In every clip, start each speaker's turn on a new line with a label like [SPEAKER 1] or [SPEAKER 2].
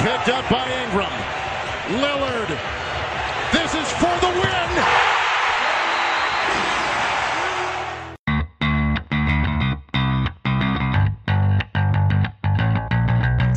[SPEAKER 1] picked up by Ingram. Lillard. This is for the win.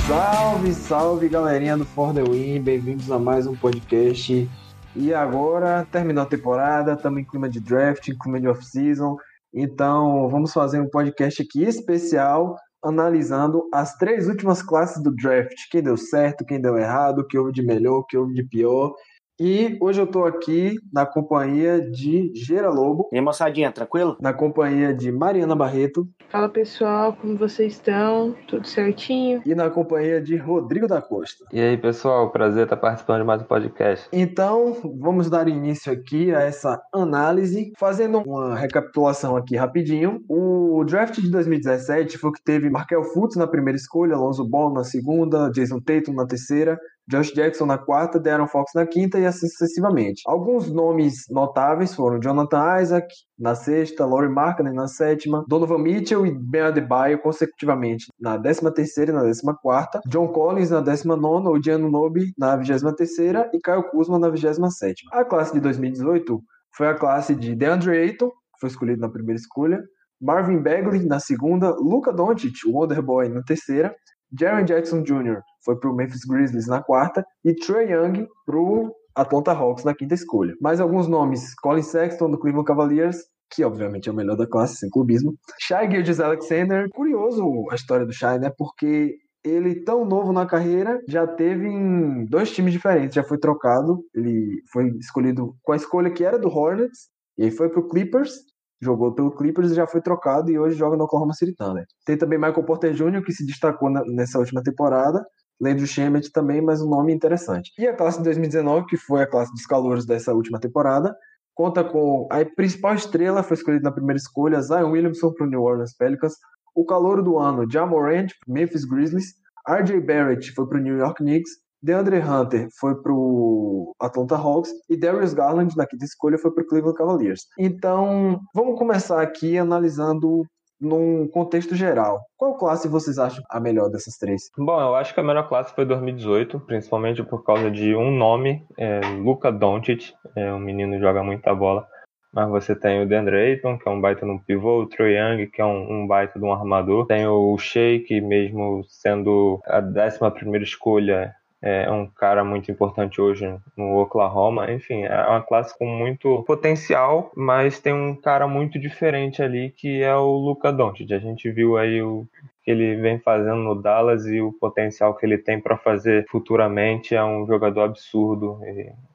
[SPEAKER 2] Salve, salve galerinha do For The Win, bem-vindos a mais um podcast. E agora, terminou a temporada, estamos em clima de draft, em clima de off-season, então vamos fazer um podcast aqui especial analisando as três últimas classes do draft, quem deu certo, quem deu errado, o que houve de melhor, o que houve de pior. E hoje eu tô aqui na companhia de Gera Lobo.
[SPEAKER 3] E aí, moçadinha, tranquilo?
[SPEAKER 2] Na companhia de Mariana Barreto.
[SPEAKER 4] Fala pessoal, como vocês estão? Tudo certinho?
[SPEAKER 2] E na companhia de Rodrigo da Costa.
[SPEAKER 5] E aí, pessoal, prazer estar participando de mais um podcast.
[SPEAKER 2] Então, vamos dar início aqui a essa análise, fazendo uma recapitulação aqui rapidinho. O draft de 2017 foi o que teve Markel Fultz na primeira escolha, Alonso Ball na segunda, Jason Tatum na terceira, Josh Jackson na quarta, Darren Fox na quinta e assim sucessivamente. Alguns nomes notáveis foram Jonathan Isaac na sexta, Laurie Markkinen na sétima, Donovan Mitchell e Ben Adebayo consecutivamente na décima terceira e na décima quarta, John Collins na décima nona, Odiano Nobi na vigésima terceira e Kyle Kuzma na vigésima sétima. A classe de 2018 foi a classe de DeAndre Ayton, que foi escolhido na primeira escolha, Marvin Bagley na segunda, Luca Doncic, o Wonderboy na terceira, Jaren Jackson Jr. foi para o Memphis Grizzlies na quarta e Trey Young para o Atlanta Hawks na quinta escolha. Mais alguns nomes: Colin Sexton do Cleveland Cavaliers, que obviamente é o melhor da classe, sem clubismo. Shai Gilgis Alexander, curioso a história do Shai, né? Porque ele, tão novo na carreira, já teve em dois times diferentes, já foi trocado. Ele foi escolhido com a escolha que era do Hornets, e aí foi pro Clippers, jogou pelo Clippers e já foi trocado e hoje joga no Oklahoma City Thunder. Tem também Michael Porter Jr., que se destacou na, nessa última temporada. Landry Shamet também, mas um nome interessante. E a classe de 2019, que foi a classe dos calouros dessa última temporada, conta com a principal estrela, foi escolhida na primeira escolha, Zion Williamson para o New Orleans Pelicans, o calouro do ano, Jamorant, Memphis Grizzlies, RJ Barrett foi para o New York Knicks, DeAndre Hunter foi para o Atlanta Hawks e Darius Garland, na quinta escolha, foi para o Cleveland Cavaliers. Então, vamos começar aqui analisando num contexto geral. Qual classe vocês acham a melhor dessas três?
[SPEAKER 5] Bom, eu acho que a melhor classe foi 2018, principalmente por causa de um nome, é, Luka Doncic, é um menino que joga muita bola. Mas você tem o DeAndre Ayton, que é um baita no pivô, o Trae Young, que é um, um baita de um armador. Tem o Shea, que mesmo sendo a 11 primeira escolha, é um cara muito importante hoje no Oklahoma. Enfim, é uma classe com muito potencial, mas tem um cara muito diferente ali que é o Luka Doncic. A gente viu aí o que ele vem fazendo no Dallas e o potencial que ele tem para fazer futuramente é um jogador absurdo.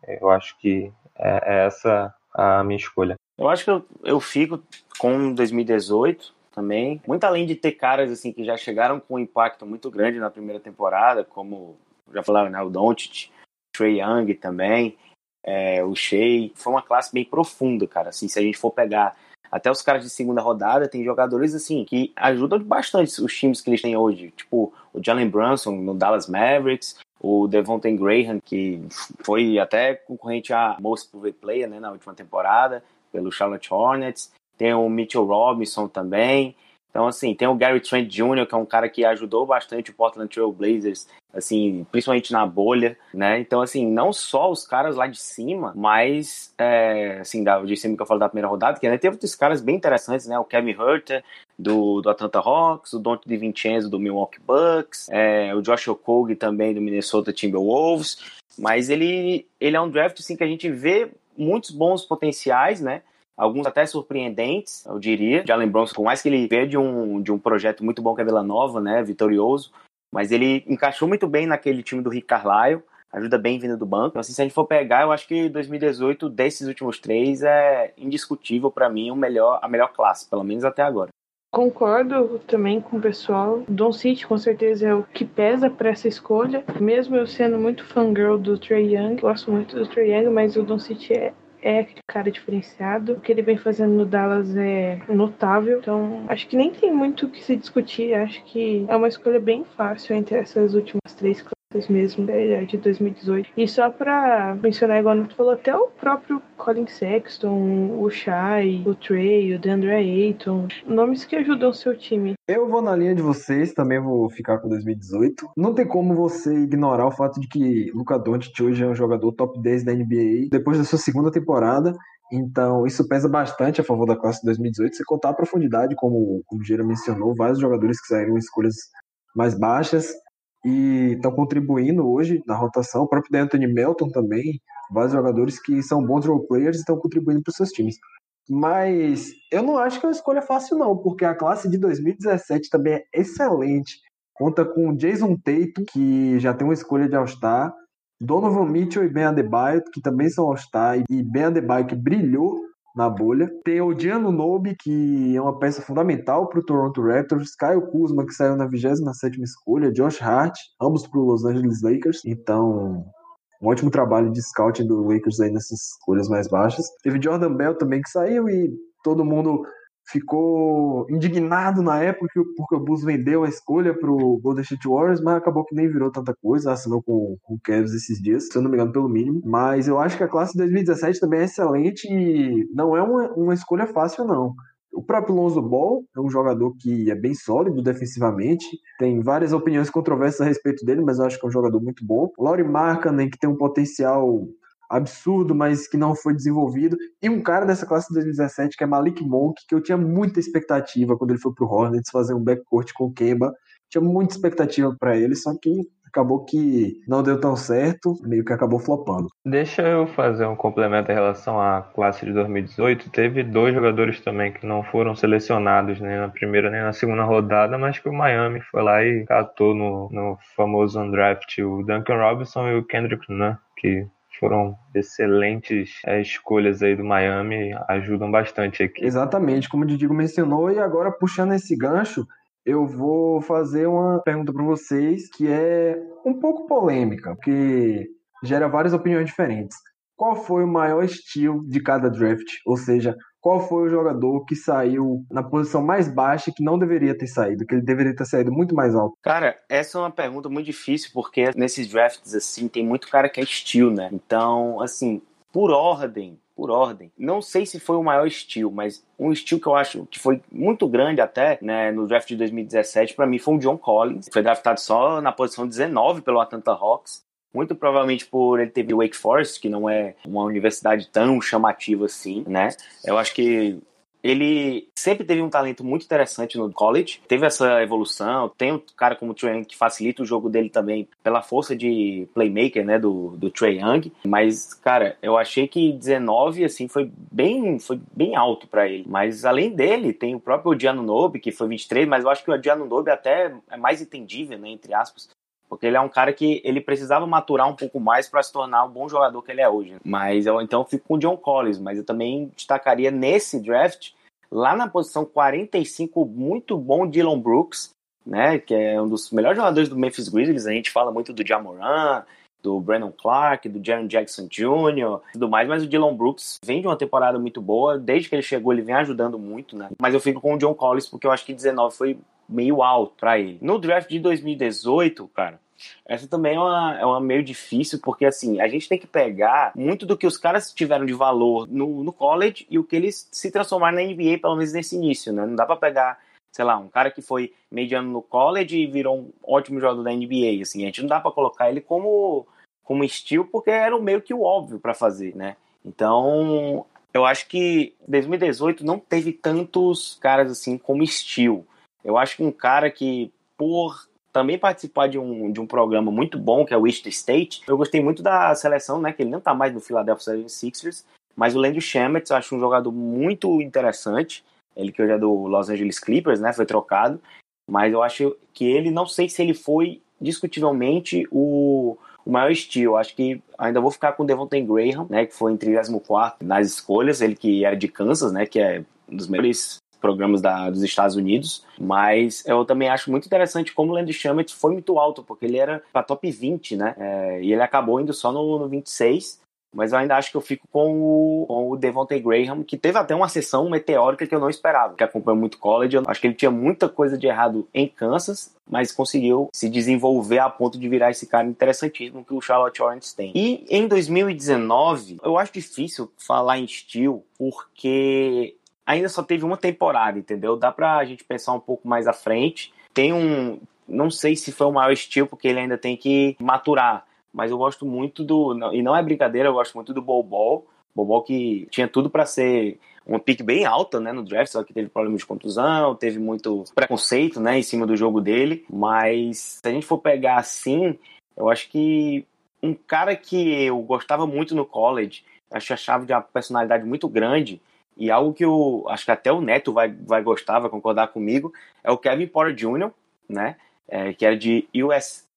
[SPEAKER 5] Eu acho que é, é essa a minha escolha.
[SPEAKER 3] Eu acho que eu, eu fico com 2018 também. Muito além de ter caras assim que já chegaram com um impacto muito grande na primeira temporada, como já falaram, né, o Doncic, Trey Young também, é, o Shea. Foi uma classe bem profunda, cara. Assim, se a gente for pegar até os caras de segunda rodada, tem jogadores assim que ajudam bastante os times que eles têm hoje. Tipo o Jalen Brunson no Dallas Mavericks, o Devontae Graham, que foi até concorrente a Most Improved Player né, na última temporada, pelo Charlotte Hornets. Tem o Mitchell Robinson também. Então, assim, tem o Gary Trent Jr., que é um cara que ajudou bastante o Portland Trail Blazers, assim, principalmente na bolha, né? Então, assim, não só os caras lá de cima, mas, é, assim, da, de cima que eu falo da primeira rodada, que né, teve outros caras bem interessantes, né? O Kevin Herter, do, do Atlanta Hawks, o Dante DiVincenzo, do Milwaukee Bucks, é, o Josh Okogie também, do Minnesota Timberwolves, mas ele, ele é um draft, assim, que a gente vê muitos bons potenciais, né? Alguns até surpreendentes, eu diria. Jalen Bronson, por mais que ele veio de um, de um projeto muito bom que é Vila Nova, né, vitorioso, mas ele encaixou muito bem naquele time do Rick Carlisle, ajuda bem vindo do banco. Então, assim, se a gente for pegar, eu acho que 2018, desses últimos três, é indiscutível para mim o melhor, a melhor classe, pelo menos até agora.
[SPEAKER 4] Concordo também com o pessoal. Don City com certeza é o que pesa para essa escolha. Mesmo eu sendo muito fangirl do Trey Young, gosto muito do Trey Young, mas o Don City é é aquele cara diferenciado. O que ele vem fazendo no Dallas é notável. Então, acho que nem tem muito o que se discutir. Acho que é uma escolha bem fácil entre essas últimas três mesmo, é, de 2018. E só pra mencionar, igual tu falou, até o próprio Colin Sexton, o Shai, o Trey, o DeAndre Ayton, nomes que ajudam seu time.
[SPEAKER 2] Eu vou na linha de vocês, também vou ficar com 2018. Não tem como você ignorar o fato de que Luca Doncic hoje é um jogador top 10 da NBA, depois da sua segunda temporada, então, isso pesa bastante a favor da classe de 2018, se contar a profundidade, como, como o Gira mencionou, vários jogadores que saíram escolhas mais baixas e estão contribuindo hoje na rotação. O próprio Anthony Melton também, vários jogadores que são bons role players e estão contribuindo para os seus times. Mas eu não acho que é uma escolha fácil, não, porque a classe de 2017 também é excelente. Conta com Jason Tatum, que já tem uma escolha de All-Star, Donovan Mitchell e Ben Adebayo, que também são All-Star, e Ben Adebayo que brilhou na bolha. Tem o Gianno Nobi, que é uma peça fundamental para o Toronto Raptors. Kyle Kuzma, que saiu na 27ª escolha. Josh Hart, ambos para os Los Angeles Lakers. Então, um ótimo trabalho de scouting do Lakers aí nessas escolhas mais baixas. Teve Jordan Bell também que saiu e todo mundo ficou indignado na época porque o Bulls vendeu a escolha para o Golden State Warriors, mas acabou que nem virou tanta coisa, assinou com, com o Cavs esses dias, se eu não me engano, pelo mínimo. Mas eu acho que a classe de 2017 também é excelente e não é uma, uma escolha fácil, não. O próprio Lonzo Ball é um jogador que é bem sólido defensivamente, tem várias opiniões controversas a respeito dele, mas eu acho que é um jogador muito bom. Laurie Markkanen, que tem um potencial absurdo, mas que não foi desenvolvido. E um cara dessa classe de 2017, que é Malik Monk, que eu tinha muita expectativa quando ele foi pro Hornets fazer um backcourt com o Kemba. Tinha muita expectativa para ele, só que acabou que não deu tão certo, meio que acabou flopando.
[SPEAKER 5] Deixa eu fazer um complemento em relação à classe de 2018. Teve dois jogadores também que não foram selecionados nem na primeira nem na segunda rodada, mas que o Miami foi lá e catou no, no famoso undraft o Duncan Robinson e o Kendrick Nunn, que foram excelentes é, escolhas aí do Miami, ajudam bastante aqui.
[SPEAKER 2] Exatamente, como o Didigo mencionou, e agora puxando esse gancho, eu vou fazer uma pergunta para vocês que é um pouco polêmica, porque gera várias opiniões diferentes. Qual foi o maior estilo de cada draft? Ou seja, qual foi o jogador que saiu na posição mais baixa que não deveria ter saído, que ele deveria ter saído muito mais alto?
[SPEAKER 3] Cara, essa é uma pergunta muito difícil, porque nesses drafts, assim, tem muito cara que é estilo, né? Então, assim, por ordem, por ordem. Não sei se foi o maior estilo, mas um estilo que eu acho que foi muito grande até, né, no draft de 2017, para mim foi o John Collins. Foi draftado só na posição 19 pelo Atlanta Hawks muito provavelmente por ele ter o Wake Forest, que não é uma universidade tão chamativa assim, né? Eu acho que ele sempre teve um talento muito interessante no college, teve essa evolução, tem um cara como o Trae Young que facilita o jogo dele também pela força de playmaker, né, do, do Trae Young, mas, cara, eu achei que 19, assim, foi bem, foi bem alto para ele, mas além dele, tem o próprio Odiano Nobe, que foi 23, mas eu acho que o Odiano Nobe até é mais entendível, né, entre aspas, porque ele é um cara que ele precisava maturar um pouco mais para se tornar o bom jogador que ele é hoje. Mas eu então fico com o John Collins, mas eu também destacaria nesse draft, lá na posição 45, muito bom Dylan Brooks, né, que é um dos melhores jogadores do Memphis Grizzlies. A gente fala muito do Jamoran, do Brandon Clark, do Jaron Jackson Jr., tudo mais, mas o Dylan Brooks vem de uma temporada muito boa, desde que ele chegou ele vem ajudando muito, né? Mas eu fico com o John Collins porque eu acho que 19 foi meio alto para ele. No draft de 2018, cara, essa também é uma, é uma meio difícil, porque assim, a gente tem que pegar muito do que os caras tiveram de valor no, no college e o que eles se transformaram na NBA, pelo menos nesse início, né? Não dá para pegar, sei lá, um cara que foi mediano no college e virou um ótimo jogador da NBA, assim, a gente não dá para colocar ele como como estilo, porque era o meio que o óbvio para fazer, né? Então, eu acho que 2018 não teve tantos caras assim como estilo. Eu acho que um cara que, por também participar de um, de um programa muito bom, que é o East State, eu gostei muito da seleção, né? Que ele não tá mais no Philadelphia 76ers, mas o Landry Shamet eu acho um jogador muito interessante. Ele que hoje é do Los Angeles Clippers, né? Foi trocado. Mas eu acho que ele, não sei se ele foi discutivelmente o, o maior estilo. Acho que ainda vou ficar com o Devontae Graham, né? Que foi em 34 nas escolhas. Ele que era de Kansas, né? Que é um dos melhores programas da, dos Estados Unidos, mas eu também acho muito interessante como o Landry Shamet foi muito alto, porque ele era para top 20, né? É, e ele acabou indo só no, no 26. mas eu ainda acho que eu fico com o, com o Devontae Graham, que teve até uma sessão meteórica que eu não esperava, que acompanha muito college. Eu acho que ele tinha muita coisa de errado em Kansas, mas conseguiu se desenvolver a ponto de virar esse cara interessantíssimo que o Charlotte Hornets tem. E em 2019, eu acho difícil falar em estilo, porque ainda só teve uma temporada, entendeu? Dá pra gente pensar um pouco mais à frente. Tem um. Não sei se foi o maior estilo, porque ele ainda tem que maturar mas eu gosto muito do. E não é brincadeira, eu gosto muito do Bobol. Bobol que tinha tudo para ser uma pick bem alta né, no draft, só que teve problemas de contusão, teve muito preconceito né, em cima do jogo dele. Mas se a gente for pegar assim, eu acho que um cara que eu gostava muito no college, acho a chave de uma personalidade muito grande, e algo que eu acho que até o Neto vai, vai gostar, vai concordar comigo, é o Kevin Porter Jr., né? É, que era de US,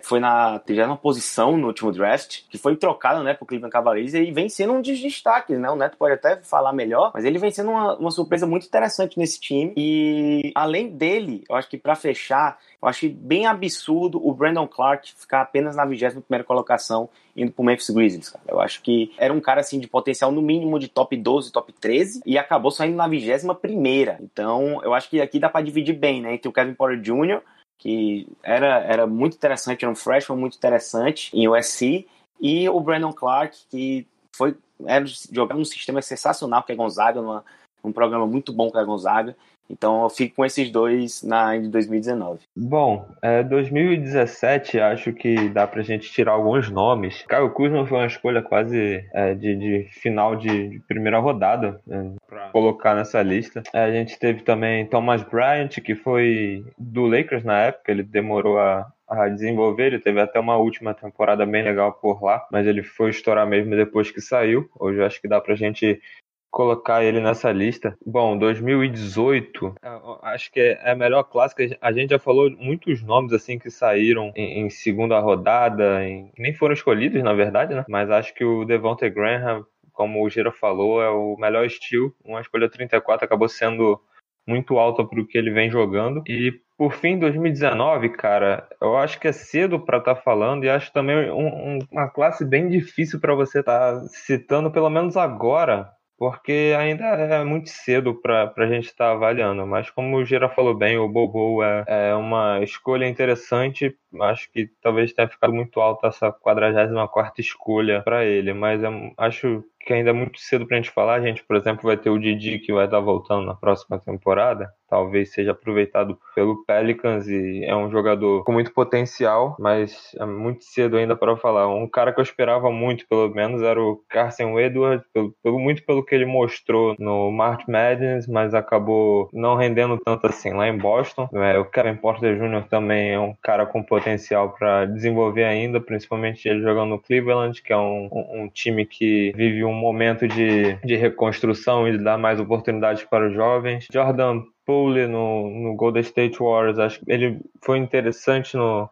[SPEAKER 3] foi na 30 posição no último draft, que foi trocado, né, pro Cleveland Cavaliers e vem sendo um dos destaques, né? O Neto pode até falar melhor, mas ele vem sendo uma, uma surpresa muito interessante nesse time. E além dele, eu acho que para fechar, eu acho bem absurdo o Brandon Clark ficar apenas na 21 primeira colocação indo pro Memphis Grizzlies, cara. Eu acho que era um cara assim de potencial no mínimo de top 12, top 13 e acabou saindo na 21 primeira. Então, eu acho que aqui dá para dividir bem, né, entre o Kevin Porter Jr que era, era muito interessante, era um freshman muito interessante em USC, e o Brandon Clark, que foi era jogar um sistema sensacional que é Gonzaga, numa, um programa muito bom que é Gonzaga, então eu fico com esses dois na de 2019.
[SPEAKER 5] Bom, é, 2017 acho que dá pra gente tirar alguns nomes. Caio Kuzma foi uma escolha quase é, de, de, final de, de, primeira rodada é, para colocar nessa lista. É, a gente teve também Thomas Bryant, que foi do Lakers na época, ele demorou a, a desenvolver. Ele teve até uma última temporada bem legal por lá, mas ele foi estourar mesmo depois que saiu. Hoje acho que dá pra gente colocar ele nessa lista. Bom, 2018, acho que é a melhor clássica. A gente já falou muitos nomes assim que saíram em, em segunda rodada, em, nem foram escolhidos na verdade, né? Mas acho que o Devontae Graham, como o Giro falou, é o melhor estilo. Uma escolha 34 acabou sendo muito alta para o que ele vem jogando. E por fim, 2019, cara, eu acho que é cedo para estar tá falando e acho também um, um, uma classe bem difícil para você estar tá citando, pelo menos agora, porque ainda é muito cedo para a gente estar tá avaliando. Mas como o Gira falou bem, o Bobo é, é, uma escolha interessante. Acho que talvez tenha ficado muito alta essa 44 escolha para ele, mas acho que ainda é muito cedo para a gente falar. A gente, por exemplo, vai ter o Didi que vai estar voltando na próxima temporada. Talvez seja aproveitado pelo Pelicans e é um jogador com muito potencial, mas é muito cedo ainda para falar. Um cara que eu esperava muito, pelo menos, era o Carson Edwards, pelo, pelo, muito pelo que ele mostrou no March Madness, mas acabou não rendendo tanto assim lá em Boston. É, o Kevin Porter Jr. também é um cara com potencial para desenvolver ainda, principalmente ele jogando no Cleveland, que é um, um, um time que vive um momento de, de reconstrução e de dar mais oportunidades para os jovens. Jordan Poole no, no Golden State Warriors, acho que ele foi interessante no,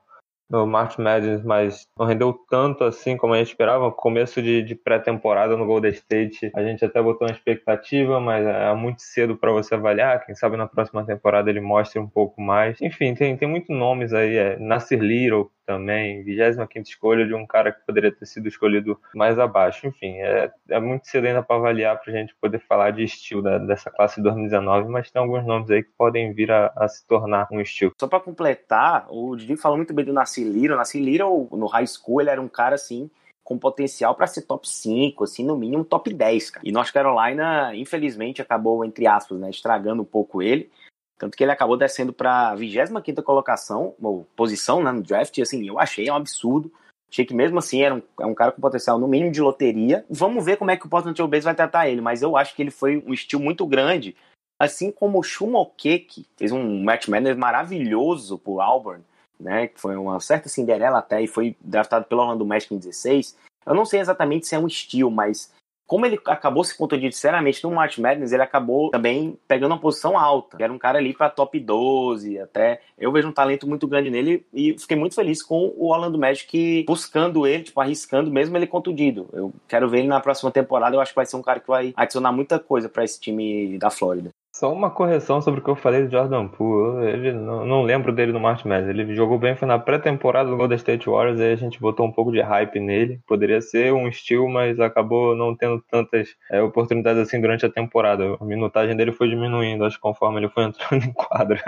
[SPEAKER 5] no March Madness, mas não rendeu tanto assim como a gente esperava. Começo de, de pré-temporada no Golden State, a gente até botou uma expectativa, mas é muito cedo para você avaliar. Quem sabe na próxima temporada ele mostre um pouco mais. Enfim, tem, tem muitos nomes aí. É Nasir Little, também, 25 escolha de um cara que poderia ter sido escolhido mais abaixo. Enfim, é, é muito cedo ainda para avaliar, para a gente poder falar de estilo da, dessa classe de 2019, mas tem alguns nomes aí que podem vir a, a se tornar um estilo.
[SPEAKER 3] Só para completar, o Didi falou muito bem do Nassi Lira. O Nassi Lira, no high school, ele era um cara assim com potencial para ser top 5, assim, no mínimo top 10, cara. E North Carolina, infelizmente, acabou, entre aspas, né, estragando um pouco ele. Tanto que ele acabou descendo para a 25 colocação, ou posição né, no draft, e assim, eu achei um absurdo. Achei que mesmo assim era um, é um cara com potencial no mínimo de loteria. Vamos ver como é que o Portland Trail vai tratar ele, mas eu acho que ele foi um estilo muito grande. Assim como o Shumoke, que fez um match manager maravilhoso pro Auburn, né? Que foi uma certa Cinderela até e foi draftado pelo Orlando Magic em 16. Eu não sei exatamente se é um estilo, mas como ele acabou se contundindo sinceramente no March Madness, ele acabou também pegando uma posição alta. Era um cara ali para top 12, até. Eu vejo um talento muito grande nele e fiquei muito feliz com o Orlando Magic buscando ele, tipo, arriscando mesmo ele contundido. Eu quero ver ele na próxima temporada, eu acho que vai ser um cara que vai adicionar muita coisa para esse time da Flórida.
[SPEAKER 5] Só uma correção sobre o que eu falei do Jordan Poole. Ele não, não lembro dele no March Madness. Ele jogou bem, foi na pré-temporada do Golden State Warriors, aí a gente botou um pouco de hype nele. Poderia ser um estilo, mas acabou não tendo tantas é, oportunidades assim durante a temporada. A minutagem dele foi diminuindo, acho que conforme ele foi entrando em quadra.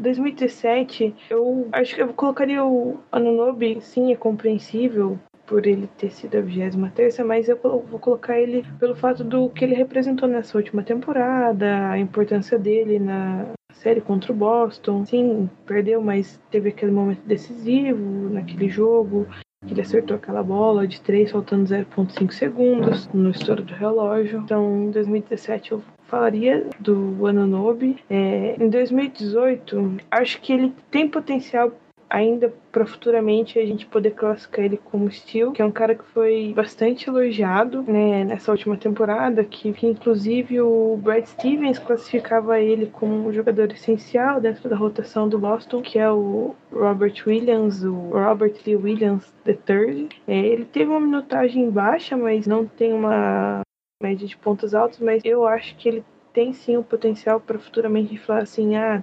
[SPEAKER 4] 2017, eu acho que eu colocaria o Anunobi, sim, é compreensível por ele ter sido a 23 mas eu vou colocar ele pelo fato do que ele representou nessa última temporada, a importância dele na série contra o Boston. Sim, perdeu, mas teve aquele momento decisivo naquele jogo. Que ele acertou aquela bola de 3 faltando 0.5 segundos no estouro do relógio. Então, em 2017 eu falaria do Ananobi. É, em 2018, acho que ele tem potencial ainda para futuramente a gente poder classificar ele como Steel, que é um cara que foi bastante elogiado né, nessa última temporada, que, que inclusive o Brad Stevens classificava ele como um jogador essencial dentro da rotação do Boston, que é o Robert Williams, o Robert Lee Williams III. É, ele teve uma minutagem baixa, mas não tem uma média de pontos altos, mas eu acho que ele tem sim o potencial para futuramente falar assim, ah, ah,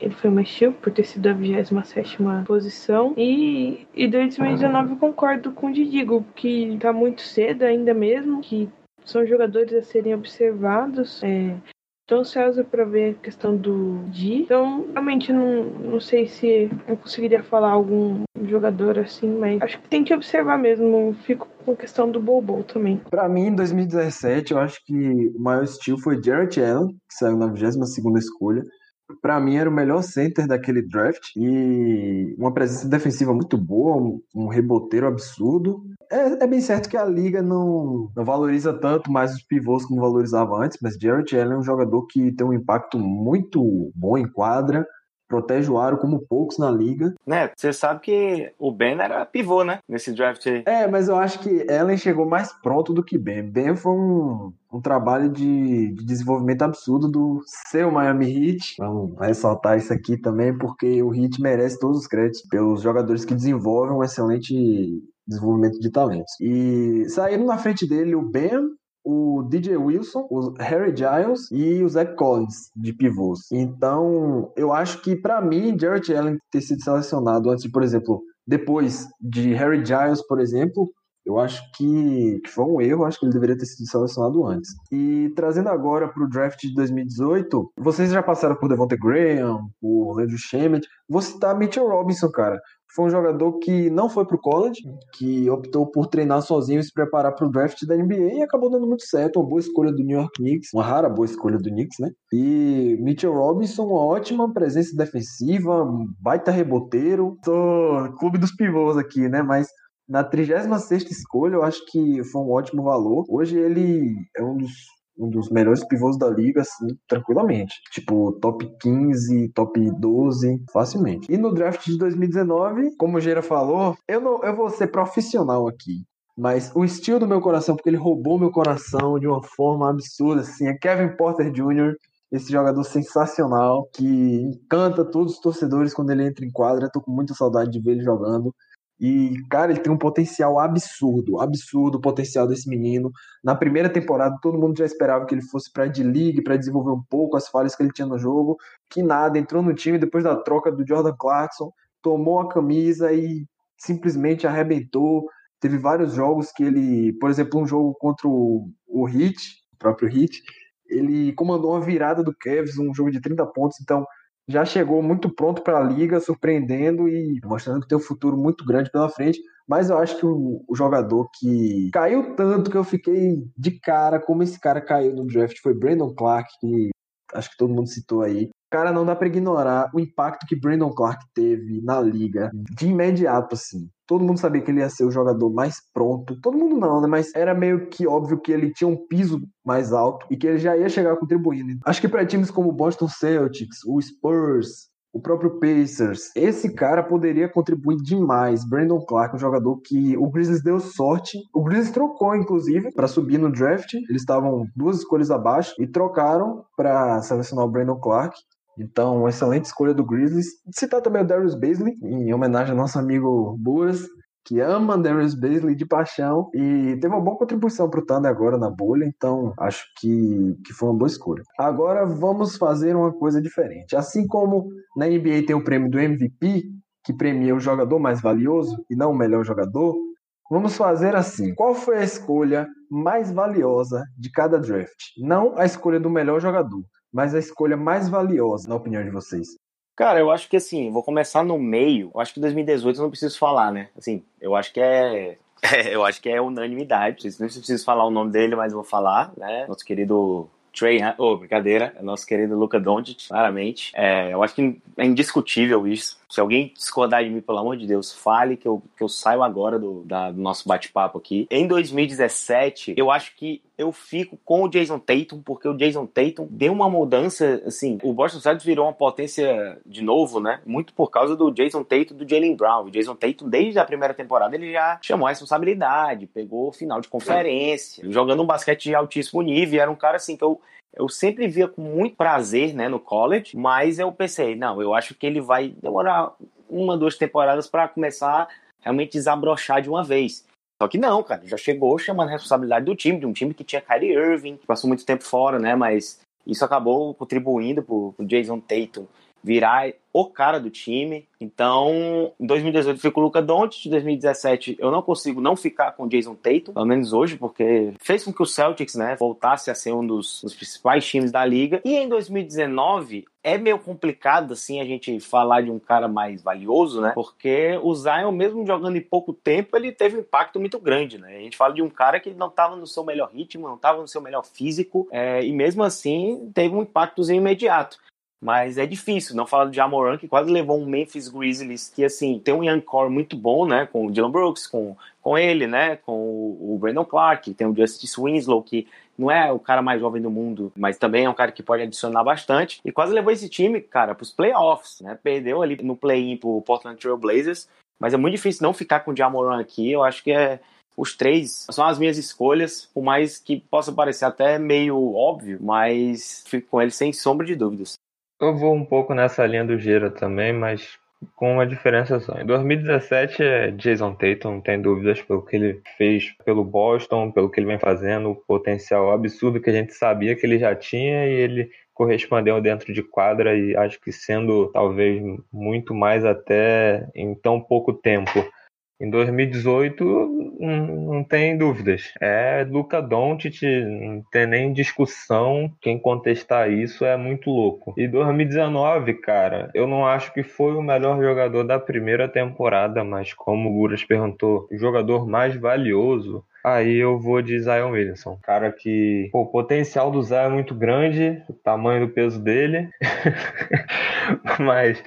[SPEAKER 4] ele foi mais chill por ter sido a 27 posição. E, e 2019 eu concordo com o Didigo, que tá muito cedo ainda mesmo, que são jogadores a serem observados. É, Tô ansiosa para ver a questão do Di. Então, realmente não, não sei se eu conseguiria falar algum jogador assim, mas acho que tem que observar mesmo. Fico com a questão do Bobo também.
[SPEAKER 2] Para mim, em 2017, eu acho que o maior estilo foi Jarrett Allen, que saiu na 22ª escolha para mim era o melhor center daquele draft e uma presença defensiva muito boa, um, reboteiro absurdo. É, é, bem certo que a liga não, não valoriza tanto mais os pivôs como valorizava antes, mas Jarrett Allen é um jogador que tem um impacto muito bom em quadra, protege o aro como poucos na liga.
[SPEAKER 3] Né, você sabe que o Ben era pivô, né, nesse draft aí.
[SPEAKER 2] É, mas eu acho que Allen chegou mais pronto do que Ben. Ben foi um, um trabalho de, de desenvolvimento absurdo do seu Miami Heat. Vamos ressaltar isso aqui também, porque o Heat merece todos os créditos pelos jogadores que desenvolvem um excelente desenvolvimento de talentos. E saindo na frente dele o Ben, o DJ Wilson, o Harry Giles e o Zach Collins de pivôs. Então, eu acho que para mim, Jarrett Allen ter sido selecionado antes, por exemplo, depois de Harry Giles, por exemplo, eu acho que, que foi um erro, acho que ele deveria ter sido selecionado antes. E trazendo agora para o draft de 2018, vocês já passaram por Devontae Graham, por Landry Shamet, vou citar Mitchell Robinson, cara foi um jogador que não foi pro college, que optou por treinar sozinho e se preparar para o draft da NBA e acabou dando muito certo. Uma boa escolha do New York Knicks, uma rara boa escolha do Knicks, né? E Mitchell Robinson, uma ótima presença defensiva, baita reboteiro. Tô clube dos pivôs aqui, né? Mas na 36 escolha, eu acho que foi um ótimo valor. Hoje ele é um dos um dos melhores pivôs da liga, assim, tranquilamente. Tipo, top 15, top 12, facilmente. E no draft de 2019, como o Geira falou, eu, não, eu vou ser profissional aqui. Mas o estilo do meu coração, porque ele roubou meu coração de uma forma absurda, assim, é Kevin Porter Jr., esse jogador sensacional que encanta todos os torcedores quando ele entra em quadra. Tô com muita saudade de ver ele jogando. E, cara, ele tem um potencial absurdo, absurdo o potencial desse menino. Na primeira temporada, todo mundo já esperava que ele fosse para de league para desenvolver um pouco as falhas que ele tinha no jogo. Que nada, entrou no time depois da troca do Jordan Clarkson, tomou a camisa e simplesmente arrebentou. Teve vários jogos que ele, por exemplo, um jogo contra o, o Heat, o próprio Heat, ele comandou uma virada do Cavs, um jogo de 30 pontos, então já chegou muito pronto para a liga, surpreendendo e mostrando que tem um futuro muito grande pela frente. Mas eu acho que o, o, jogador que caiu tanto que eu fiquei de cara como esse cara caiu no draft foi Brandon Clark, que acho que todo mundo citou aí. Cara, não dá para ignorar o impacto que Brandon Clark teve na liga de imediato, assim. Todo mundo sabia que ele ia ser o jogador mais pronto. Todo mundo não, né? Mas era meio que óbvio que ele tinha um piso mais alto e que ele já ia chegar contribuindo. Acho que para times como o Boston Celtics, o Spurs, o próprio Pacers. Esse cara poderia contribuir demais. Brandon Clark, um jogador que o Grizzlies deu sorte. O Grizzlies trocou, inclusive, para subir no draft. Eles estavam duas escolhas abaixo e trocaram para selecionar o Brandon Clark. Então, excelente escolha do Grizzlies. Citar também o Darius Baisley, em homenagem ao nosso amigo Buras. Que ama Darius Basley de paixão e teve uma boa contribuição para o Thunder agora na bolha, então acho que, que foi uma boa escolha. Agora vamos fazer uma coisa diferente. Assim como na NBA tem o prêmio do MVP, que premia o jogador mais valioso e não o melhor jogador, vamos fazer assim. Qual foi a escolha mais valiosa de cada draft? Não a escolha do melhor jogador, mas a escolha mais valiosa, na opinião de vocês.
[SPEAKER 3] Cara, eu acho que assim, vou começar no meio. Eu acho que 2018 eu não preciso falar, né? Assim, eu acho que é. é eu acho que é unanimidade. Não preciso falar o nome dele, mas vou falar, né? Nosso querido Trey, oh, brincadeira, é nosso querido Luca Doncic, claramente. É, eu acho que é indiscutível isso. Se alguém discordar de mim, pelo amor de Deus, fale que eu, que eu saio agora do, da, do nosso bate-papo aqui. Em 2017, eu acho que eu fico com o Jason Tatum, porque o Jason Tatum deu uma mudança, assim, o Boston Celtics virou uma potência de novo, né? Muito por causa do Jason Tatum do Jalen Brown. O Jason Tatum, desde a primeira temporada, ele já chamou a responsabilidade, pegou o final de conferência, jogando um basquete de altíssimo nível, era um cara, assim, que eu, eu sempre via com muito prazer, né, no college, mas eu pensei, não, eu acho que ele vai demorar uma, duas temporadas para começar a realmente desabrochar de uma vez. Só que não, cara, já chegou chamando a responsabilidade do time, de um time que tinha Kyrie Irving, que passou muito tempo fora, né, mas isso acabou contribuindo pro, pro Jason Tatum virar o cara do time. Então, em 2018 eu fico o Luca Doncic, em 2017 eu não consigo não ficar com o Jason Tatum, pelo menos hoje, porque fez com que o Celtics, né, voltasse a ser um dos, dos principais times da liga. E em 2019 é meio complicado assim a gente falar de um cara mais valioso, né? Porque o Zion mesmo jogando em pouco tempo, ele teve um impacto muito grande, né? A gente fala de um cara que não estava no seu melhor ritmo, não estava no seu melhor físico, é, e mesmo assim teve um impactozinho imediato. Mas é difícil, não falar do Jamoran, que quase levou um Memphis Grizzlies, que assim, tem um young core muito bom, né? Com o Dylan Brooks, com, com ele, né? Com o, Brandon Clark, tem o Justice Winslow, que não é o cara mais jovem do mundo, mas também é um cara que pode adicionar bastante. E quase levou esse time, cara, pros playoffs, né? Perdeu ali no play-in pro Portland Trail Blazers, mas é muito difícil não ficar com o Jamoran aqui. Eu acho que é os três são as minhas escolhas, por mais que possa parecer até meio óbvio, mas fico com ele sem sombra de dúvidas.
[SPEAKER 5] Eu vou um pouco nessa linha do Gira também, mas com uma diferença só. Em 2017 é Jason Tatum, não tem dúvidas pelo que ele fez pelo Boston, pelo que ele vem fazendo, o potencial absurdo que a gente sabia que ele já tinha e ele correspondeu dentro de quadra e acho que sendo talvez muito mais até em tão pouco tempo. Em 2018, não tem dúvidas. É Luca Doncic, não tem nem discussão. Quem contestar isso é muito louco. E 2019, cara, eu não acho que foi o melhor jogador da primeira temporada, mas como o Guras perguntou, o jogador mais valioso, Aí eu vou de Zion Williamson. Cara que pô, o potencial do Zion é muito grande, o tamanho do peso dele. Mas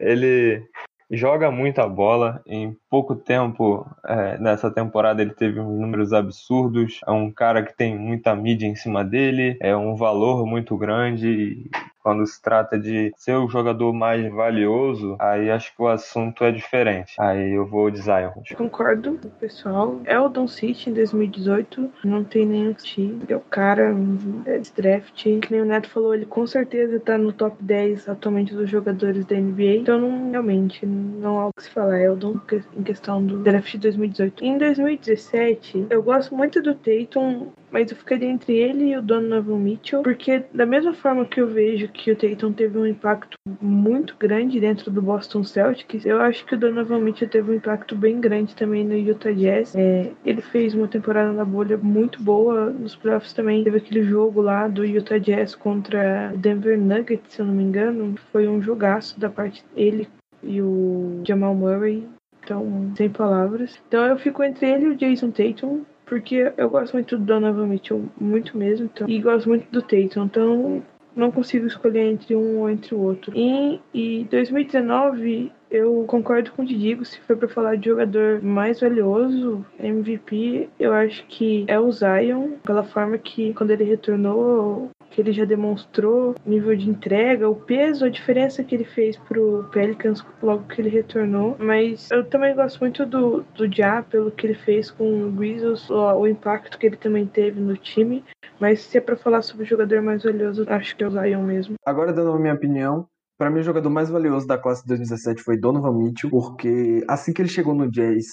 [SPEAKER 5] ele joga muita bola. Em pouco tempo é, nessa temporada ele teve uns números absurdos. É um cara que tem muita mídia em cima dele, é um valor muito grande quando se trata de ser o jogador mais valioso, aí acho que o assunto é diferente. Aí eu vou de Zion.
[SPEAKER 4] Concordo, pessoal. É o Don City em 2018, não tem nem time. É o cara é draft. Que nem o Neto falou, ele com certeza tá no top 10 atualmente dos jogadores da NBA. Então, não, realmente, não há o que se falar. É o Don questão do draft de 2018. Em 2017, eu gosto muito do Tatum mas eu ficaria entre ele e o Donovan Mitchell, porque da mesma forma que eu vejo que o Tatum teve um impacto muito grande dentro do Boston Celtics, eu acho que o Donovan Mitchell teve um impacto bem grande também no Utah Jazz. É, ele fez uma temporada na bolha muito boa nos playoffs também. Teve aquele jogo lá do Utah Jazz contra Denver Nuggets, se eu não me engano. Foi um jogaço da parte dele e o Jamal Murray. Então, sem palavras. Então eu fico entre ele e o Jason Tatum porque eu gosto muito do Donovan Mitchell, muito mesmo, então, e gosto muito do Tatum, então não consigo escolher entre um ou entre o outro. E em 2019 eu concordo com o Didigo, se for para falar de jogador mais valioso, MVP, eu acho que é o Zion, pela forma que quando ele retornou, que ele já demonstrou nível de entrega, o peso, a diferença que ele fez pro Pelicans logo que ele retornou. Mas eu também gosto muito do, do Ja, pelo que ele fez com o Grizzlies, o, o impacto que ele também teve no time. Mas se é para falar sobre o jogador mais valioso, acho que é o Zion mesmo.
[SPEAKER 2] Agora, dando a minha opinião, para mim, o jogador mais valioso da classe de 2017 foi Donovan Mitchell, porque assim que ele chegou no Jazz,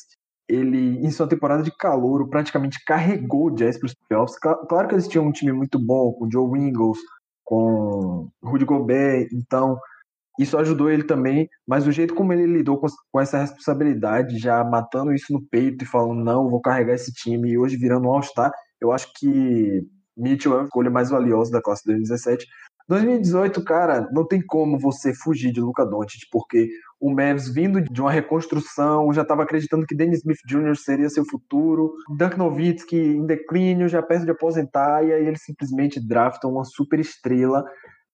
[SPEAKER 2] ele, em sua temporada de calor, praticamente carregou o Jazz para os playoffs. Claro que eles tinham um time muito bom, com Joe Ingles, com Rudy Gobert, então isso ajudou ele também, mas o jeito como ele lidou com, com essa responsabilidade, já matando isso no peito e falando, não, vou carregar esse time, e hoje virando um All-Star, eu acho que Mitchell é a escolha mais valiosa da classe 2017. 2018, cara, não tem como você fugir de Luca Doncic, porque o Mavs vindo de uma reconstrução, já estava acreditando que Dennis Smith Jr. seria seu futuro, Dirk Nowitzki em declínio, já perto de aposentar, e aí eles simplesmente draftam uma super estrela,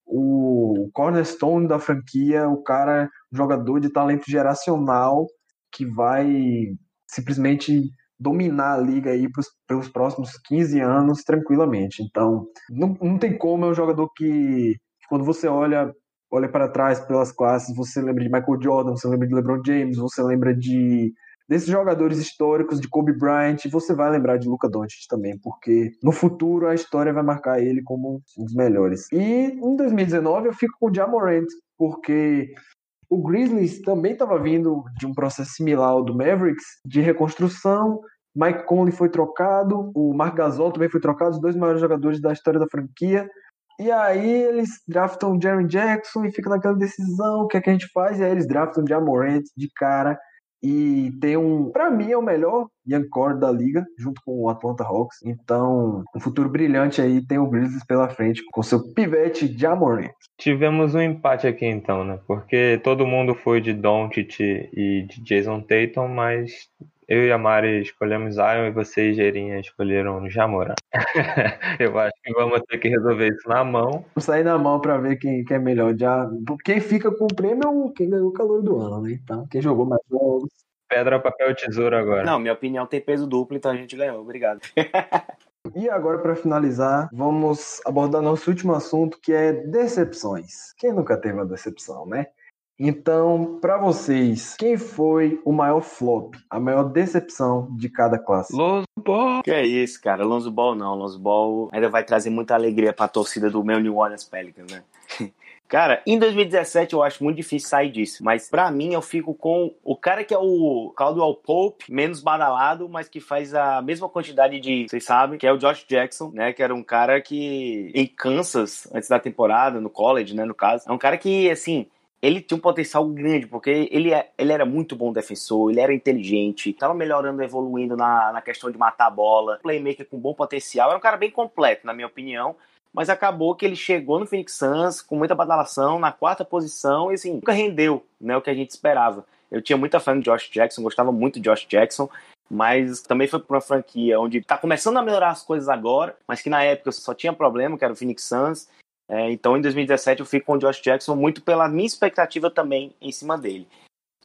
[SPEAKER 2] o cornerstone da franquia, o cara, jogador de talento geracional, que vai simplesmente dominar a liga aí pros, pelos próximos 15 anos tranquilamente. Então, não, não tem como, é um jogador que, que quando você olha olha para trás pelas classes, você lembra de Michael Jordan, você lembra de LeBron James, você lembra de desses jogadores históricos de Kobe Bryant, você vai lembrar de Luca Doncic também, porque no futuro a história vai marcar ele como um dos melhores. E em 2019 eu fico com o Jamorant, porque o Grizzlies também estava vindo de um processo similar ao do Mavericks, de reconstrução. Mike Conley foi trocado, o Mark Gasol também foi trocado, os dois maiores jogadores da história da franquia. E aí eles draftam o Jaren Jackson e fica naquela decisão, o que é que a gente faz? E aí eles draftam o Jamorant de cara e tem um, para mim é o melhor young core da liga, junto com o Atlanta Hawks. Então, um futuro brilhante aí tem o Grizzlies pela frente com seu pivete Jamorant.
[SPEAKER 5] Tivemos um empate aqui então, né? Porque todo mundo foi de Doncic e de Jason Tatum, mas eu e a Mari escolhemos Zion e você e Gerinha escolheram Jamoran. eu acho que vamos ter que resolver isso na mão.
[SPEAKER 2] Vamos sair na mão para ver quem, quem é melhor. Já, quem fica com o prêmio é quem ganhou o calor do ano, né? Então, quem jogou mais jogos.
[SPEAKER 5] Pedra, papel, tesoura agora.
[SPEAKER 3] Não, minha opinião tem peso duplo, então a gente ganhou. Obrigado.
[SPEAKER 2] E agora, para finalizar, vamos abordar nosso último assunto, que é decepções. Quem nunca teve uma decepção, né? Então, para vocês, quem foi o maior flop, a maior decepção de cada classe?
[SPEAKER 3] Lonzo Ball. Que é isso, cara. Lonzo Ball não. Lonzo Ball ainda vai trazer muita alegria para a torcida do meu New Orleans Pelicans, né? Cara, em 2017 eu acho muito difícil sair disso, mas para mim eu fico com o cara que é o Caldwell Pope, menos badalado, mas que faz a mesma quantidade de, vocês sabem, que é o Josh Jackson, né, que era um cara que em Kansas, antes da temporada, no college, né, no caso, é um cara que, assim, ele tinha um potencial grande, porque ele, é, ele era muito bom defensor, ele era inteligente, estava melhorando, evoluindo na, na questão de matar a bola, playmaker com bom potencial, era um cara bem completo, na minha opinião, mas acabou que ele chegou no Phoenix Suns com muita badalação, na quarta posição, e assim, nunca rendeu né, o que a gente esperava. Eu tinha muita fã de Josh Jackson, gostava muito de Josh Jackson, mas também foi para uma franquia onde está começando a melhorar as coisas agora, mas que na época só tinha problema, que era o Phoenix Suns, é, então, em 2017, eu fico com o Josh Jackson muito pela minha expectativa também em cima dele.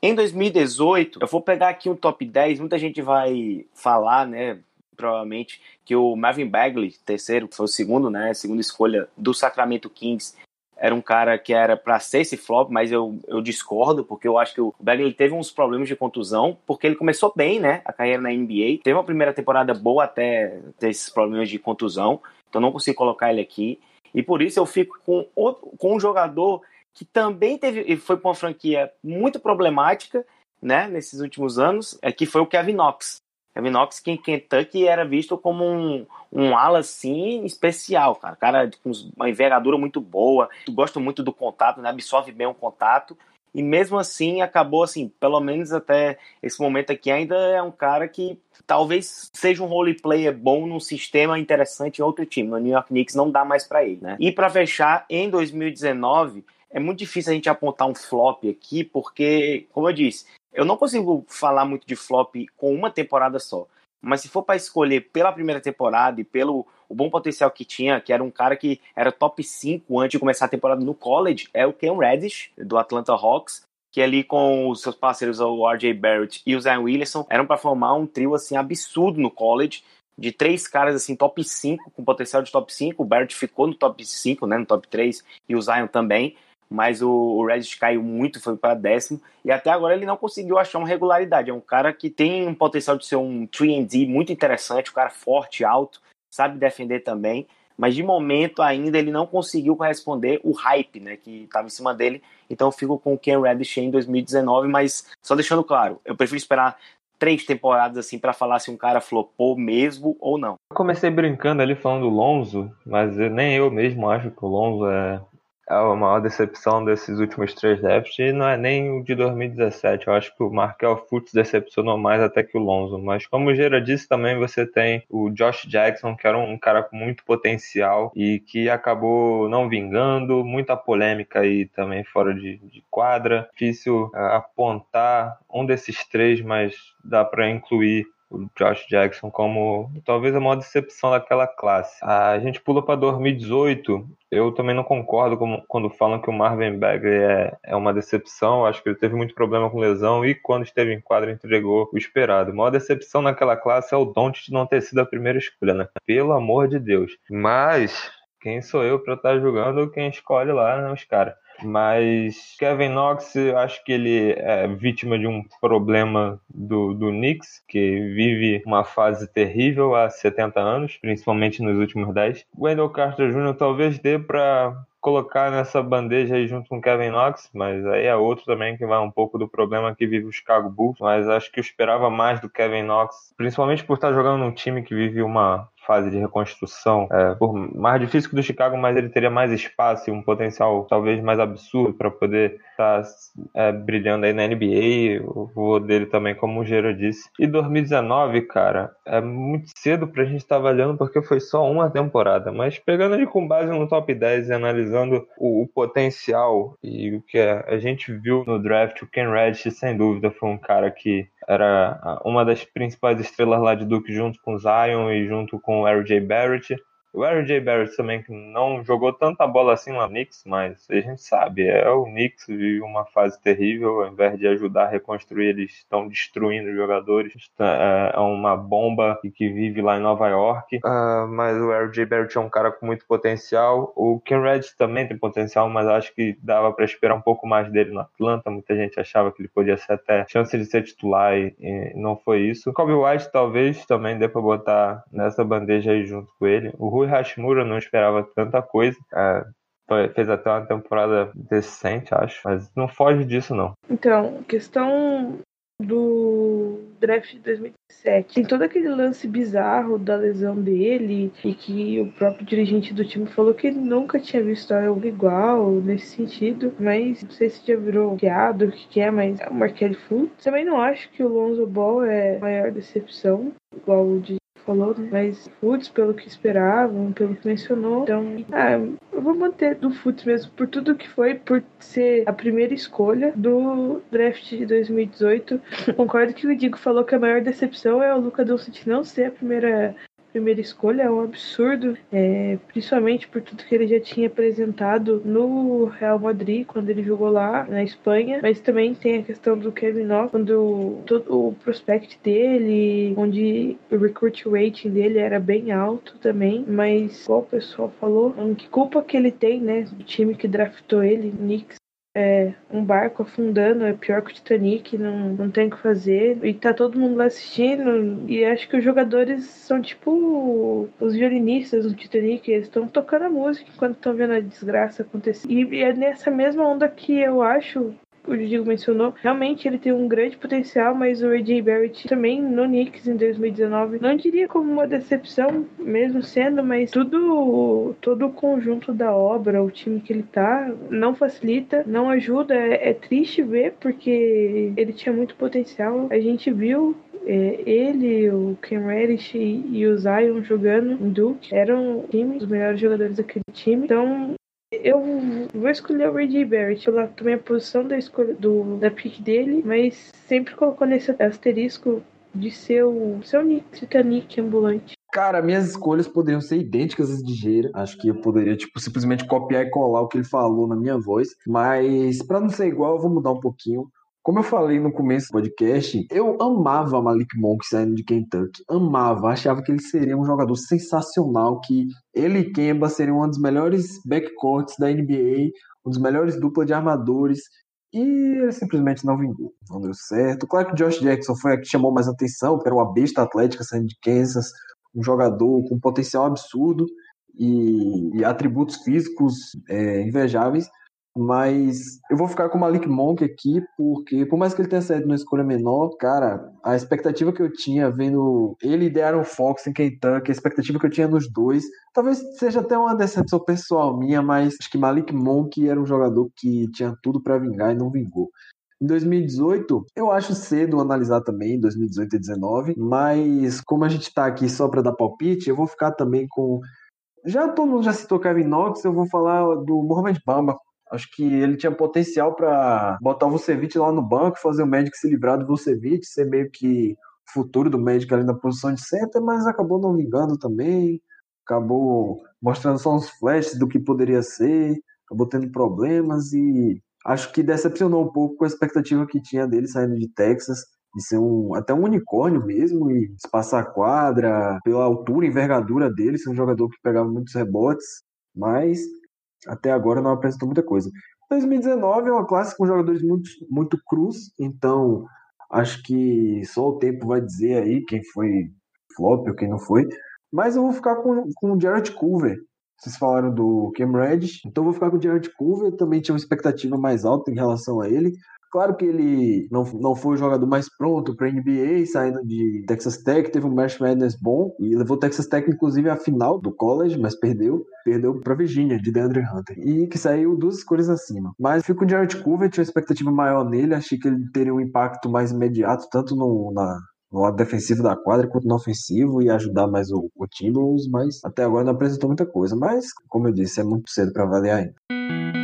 [SPEAKER 3] Em 2018, eu vou pegar aqui um top 10, muita gente vai falar, né, provavelmente, que o Marvin Bagley, terceiro, que foi o segundo, né, segunda escolha do Sacramento Kings, era um cara que era para ser esse flop, mas eu, eu discordo, porque eu acho que o Bagley teve uns problemas de contusão, porque ele começou bem, né, a carreira na NBA, teve uma primeira temporada boa até ter esses problemas de contusão, então não consigo colocar ele aqui. E por isso eu fico com, outro, com um jogador que também teve foi para uma franquia muito problemática, né, nesses últimos anos, é que foi o Kevin Knox. Kevin Knox que em Kentucky era visto como um, um ala assim especial, cara, cara com uma envergadura muito boa, gosta muito do contato, né, absorve bem o contato e mesmo assim acabou assim, pelo menos até esse momento aqui ainda é um cara que talvez seja um role player bom num sistema interessante em outro time. No New York Knicks não dá mais para ele, né? E para fechar, em 2019 é muito difícil a gente apontar um flop aqui, porque, como eu disse, eu não consigo falar muito de flop com uma temporada só. Mas se for para escolher pela primeira temporada e pelo o bom potencial que tinha, que era um cara que era top 5 antes de começar a temporada no college, é o Ken Reddish, do Atlanta Hawks, que ali com os seus parceiros, o RJ Barrett e o Zion Williamson, eram para formar um trio assim absurdo no college, de três caras assim top 5, com potencial de top 5. O Barrett ficou no top 5, né, no top 3, e o Zion também mas o, o Reddish caiu muito, foi para décimo, e até agora ele não conseguiu achar uma regularidade. É um cara que tem um potencial de ser um 3D muito interessante, um cara forte, alto, sabe defender também, mas de momento ainda ele não conseguiu corresponder o hype né, que estava em cima dele. Então eu fico com o Ken Reddish em 2019, mas só deixando claro, eu prefiro esperar três temporadas assim para falar se um cara flopou mesmo ou não.
[SPEAKER 5] Eu comecei brincando ali falando do Lonzo, mas nem eu mesmo acho que o Lonzo é a maior decepção desses últimos três drafts e não é nem o de 2017. Eu acho que o Markel Fultz decepcionou mais até que o Lonzo. Mas como o Gera disse também, você tem o Josh Jackson, que era um cara com muito potencial e que acabou não vingando. Muita polêmica aí também fora de, de quadra. Difícil uh, apontar um desses três, mas dá para incluir o Josh Jackson como talvez a maior decepção daquela classe. A gente pula para 2018. Eu também não concordo com, quando falam que o Marvin Bagley é, é uma decepção. Acho que ele teve muito problema com lesão e quando esteve em quadra entregou o esperado. A maior decepção naquela classe é o Don't não ter sido a primeira escolha, né? Pelo amor de Deus. Mas quem sou eu para estar tá julgando quem escolhe lá, né, os caras? Mas Kevin Knox, eu acho que ele é vítima de um problema do, do Knicks, que vive uma fase terrível há 70 anos, principalmente nos últimos 10. Wendell Carter Jr. talvez dê para colocar nessa bandeja aí junto com Kevin Knox, mas aí é outro também que vai um pouco do problema que vive o Chicago Bulls, mas acho que eu esperava mais do Kevin Knox, principalmente por estar jogando num time que vive uma fase de reconstrução. É, por mais difícil que do Chicago, mas ele teria mais espaço e um potencial talvez mais absurdo para poder estar tá, é, brilhando aí na NBA. O voo dele também, como o Gero disse. E 2019, cara, é muito cedo para a gente estar tá avaliando porque foi só uma temporada. Mas pegando ele com base no top 10 e analisando o, o potencial e o que a gente viu no draft, o Ken Reddish, sem dúvida, foi um cara que era uma das principais estrelas lá de Duke junto com Zion e junto com o R.J. Barrett. O R.J. Barrett também que não jogou tanta bola assim no Knicks, mas a gente sabe, é o Knicks vive uma fase terrível, ao invés de ajudar a reconstruir, eles estão destruindo os jogadores. É, é uma bomba que vive lá em Nova York. Uh, mas o R.J. Barrett é um cara com muito potencial. O Ken Reddish também tem potencial, mas acho que dava para esperar um pouco mais dele no Atlanta. Muita gente achava que ele podia ser até chance de ser titular e, e não foi isso. O Kobe White talvez também dê para botar nessa bandeja aí junto com ele. O Rui Hashimura não esperava tanta coisa. É, fez até uma temporada decente, acho. Mas não foge disso, não.
[SPEAKER 4] Então, questão do draft de 2007. Tem todo aquele lance bizarro da lesão dele e que o próprio dirigente do time falou que nunca tinha visto algo igual nesse sentido, mas não sei se já virou piado, o que, que é, mas é o Markelly Fultz. Também não acho que o Lonzo Ball é a maior decepção, igual o de falou, mas Futs, pelo que esperavam, pelo que mencionou. Então, ah, eu vou manter do Futs mesmo, por tudo que foi, por ser a primeira escolha do draft de 2018. Concordo que o Digo falou que a maior decepção é o Luca Doncic não ser a primeira primeira escolha é um absurdo, é, principalmente por tudo que ele já tinha apresentado no Real Madrid, quando ele jogou lá na Espanha, mas também tem a questão do Kevin Knox, quando todo o prospect dele, onde o recruit rating dele era bem alto também, mas igual o pessoal falou, que culpa que ele tem, né, do time que draftou ele, Knicks, é, um barco afundando é pior que o Titanic, não, não tem o que fazer. E tá todo mundo lá assistindo. E acho que os jogadores são tipo os violinistas do Titanic, eles estão tocando a música enquanto estão vendo a desgraça acontecer. E é nessa mesma onda que eu acho o Diego mencionou, realmente ele tem um grande potencial, mas o AJ Barrett também no Knicks em 2019, não diria como uma decepção, mesmo sendo, mas tudo, todo o conjunto da obra, o time que ele tá, não facilita, não ajuda, é, é triste ver, porque ele tinha muito potencial, a gente viu é, ele, o Ken Reddish e, e, o Zion jogando em Duke. Eram time, os melhores jogadores daquele time. Então eu vou escolher o Reggie Barrett pela também a posição da escolha do, da pick dele, mas sempre colocou nesse asterisco de ser o seu Nick, Titanic ambulante.
[SPEAKER 2] Cara, minhas escolhas poderiam ser idênticas às de Geira. Acho que eu poderia, tipo, simplesmente copiar e colar o que ele falou na minha voz. Mas, para não ser igual, eu vou mudar um pouquinho. Como eu falei no começo do podcast, eu amava Malik Monk saindo de Kentucky. Amava, achava que ele seria um jogador sensacional, que ele e Kemba seriam uma das melhores backcourts da NBA, um dos melhores dupla de armadores. E ele simplesmente não vingou, não deu certo. Claro que Josh Jackson foi a que chamou mais atenção, porque era uma besta atlética saindo de Kansas, um jogador com potencial absurdo e, e atributos físicos é, invejáveis Mas eu vou ficar com o Malik Monk aqui, porque por mais que ele tenha saído numa escolha menor, cara, a expectativa que eu tinha vendo ele e De'Aaron Fox em Kentucky, a expectativa que eu tinha nos dois, talvez seja até uma decepção pessoal minha, mas acho que Malik Monk era um jogador que tinha tudo para vingar e não vingou. Em 2018, eu acho cedo analisar também, 2018 e 2019, mas como a gente está aqui só para dar palpite, eu vou ficar também com. Já todo mundo já citou Kevin Knox, eu vou falar do Mohamed Bamba. Acho que ele tinha potencial para botar o Vucevic lá no banco, fazer o Magic se livrar do Vucevic, ser meio que o futuro do Magic ali na posição de center, mas acabou não ligando também, acabou mostrando só uns flashes do que poderia ser, acabou tendo problemas e acho que decepcionou um pouco com a expectativa que tinha dele saindo de Texas, de ser um, até um unicórnio mesmo, e espaçar a quadra, pela altura e envergadura dele, ser um jogador que pegava muitos rebotes, mas até agora não apresentou muita coisa. 2019 é uma classe com jogadores muito, muito cruz, então acho que só o tempo vai dizer aí quem foi flop ou quem não foi, mas eu vou ficar com, com o Jared Culver, vocês falaram do Cam Reddish, então vou ficar com o Jared Culver. Também tinha uma expectativa mais alta em relação a ele. Claro que ele não, não foi o jogador mais pronto para NBA, saindo de Texas Tech, teve um March Madness bom e levou Texas Tech, inclusive, à final do college, mas perdeu. Perdeu para Virginia, de DeAndre Hunter, e que saiu duas escolhas acima. Mas fico com o Jared Culver, tinha uma expectativa maior nele, achei que ele teria um impacto mais imediato, tanto no, na, no lado defensivo da quadra quanto no ofensivo e ajudar mais o, o Timberwolves, mas até agora não apresentou muita coisa. Mas, como eu disse, é muito cedo para avaliar ainda.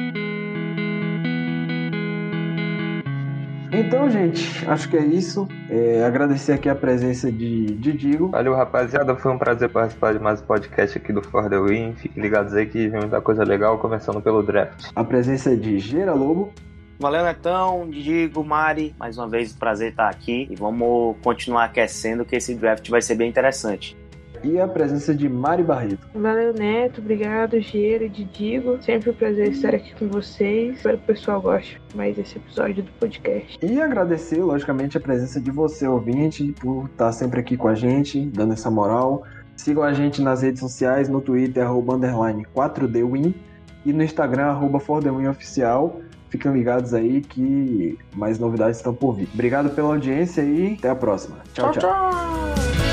[SPEAKER 2] Então, gente, acho que é isso. É, agradecer aqui a presença de, de Digo.
[SPEAKER 5] Valeu, rapaziada. Foi um prazer participar de mais um podcast aqui do For the Win. Fiquem ligados aí que vem muita coisa legal, começando pelo draft.
[SPEAKER 2] A presença de Gera Lobo.
[SPEAKER 3] Valeu, Netão, Diego, Mari. Mais uma vez, prazer estar aqui. E vamos continuar aquecendo, que esse draft vai ser bem interessante.
[SPEAKER 2] E a presença de Mari Barreto.
[SPEAKER 4] Valeu, Neto. Obrigado, Giro e Didigo. Sempre um prazer estar aqui com vocês. Espero que o pessoal goste mais desse episódio do podcast.
[SPEAKER 2] E agradecer, logicamente, a presença de você, ouvinte, por estar sempre aqui com a gente, dando essa moral. Sigam a gente nas redes sociais, no Twitter, arroba underline 4DWin e no Instagram, arroba 4 Oficial. Fiquem ligados aí que mais novidades estão por vir. Obrigado pela audiência e até a próxima. tchau. tchau. tchau.